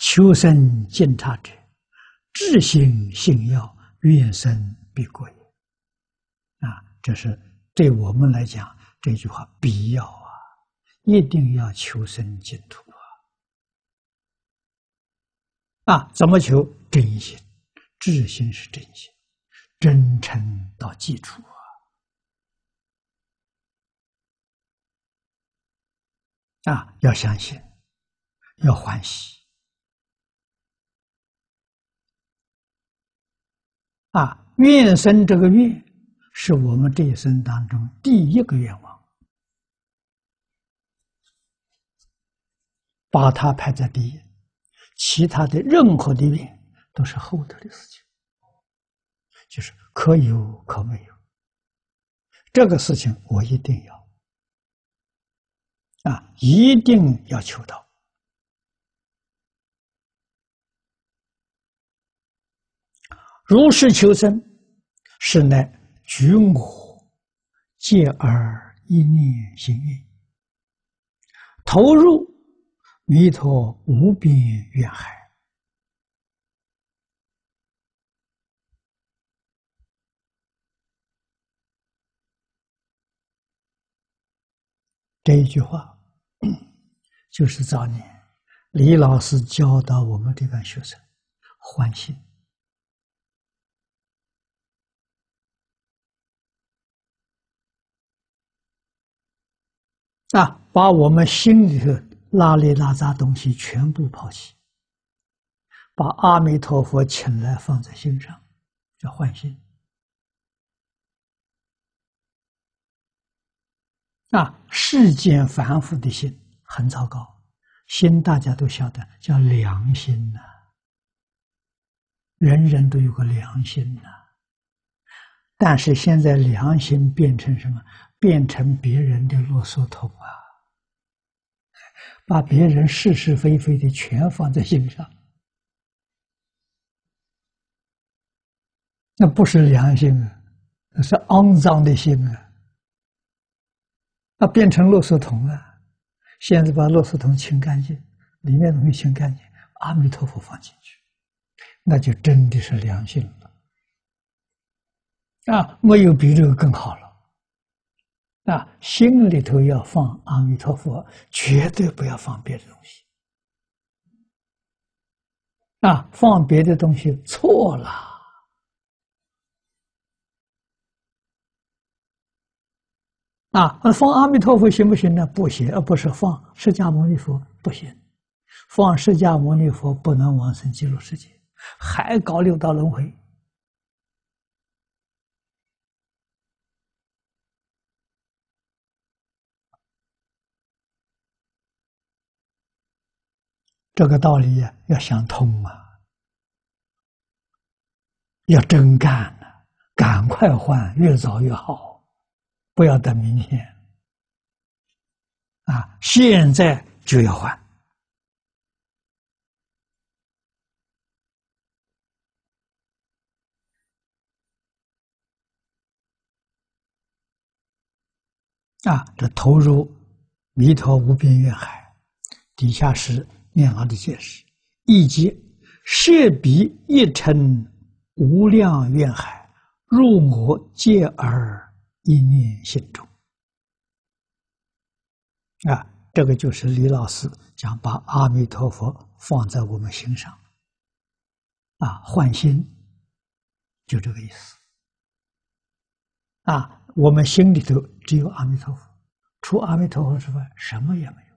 求生净刹者，智行信要，愿生必果也。啊，这是对我们来讲，这句话必要啊，一定要求生净土啊！啊，怎么求真心？智心是真心，真诚到基础啊！啊，要相信，要欢喜啊！愿生这个愿。是我们这一生当中第一个愿望，把它排在第一，其他的任何的愿都是后头的事情，就是可有可没有。这个事情我一定要啊，一定要求到。如是求生，是乃。举我借而一念心愿，投入弥陀无边愿海。这一句话，就是早年李老师教导我们这班学生欢心。啊，把我们心里头拉里拉杂东西全部抛弃，把阿弥陀佛请来放在心上，叫换心。啊，世间凡夫的心很糟糕，心大家都晓得叫良心呐，人人都有个良心呐，但是现在良心变成什么？变成别人的啰嗦桶啊！把别人是是非非的全放在心上，那不是良心啊，那是肮脏的心啊！那变成垃圾桶啊！现在把垃圾桶清干净，里面东西清干净，阿弥陀佛放进去，那就真的是良心了啊！没有比这个更好了。啊，心里头要放阿弥陀佛，绝对不要放别的东西。啊，放别的东西错了。啊，放阿弥陀佛行不行呢？不行，而不是放释迦牟尼佛不行。放释迦牟尼佛不能往生极乐世界，还搞六道轮回。这个道理，要想通啊，要真干了，赶快换，越早越好，不要等明天啊！现在就要换啊！这投入弥陀无边愿海，底下是。念老的解释，以及设彼一尘无量愿海，入我戒而一念心中。啊，这个就是李老师讲把阿弥陀佛放在我们心上，啊，换心，就这个意思。啊，我们心里头只有阿弥陀佛，除阿弥陀佛之外，什么也没有。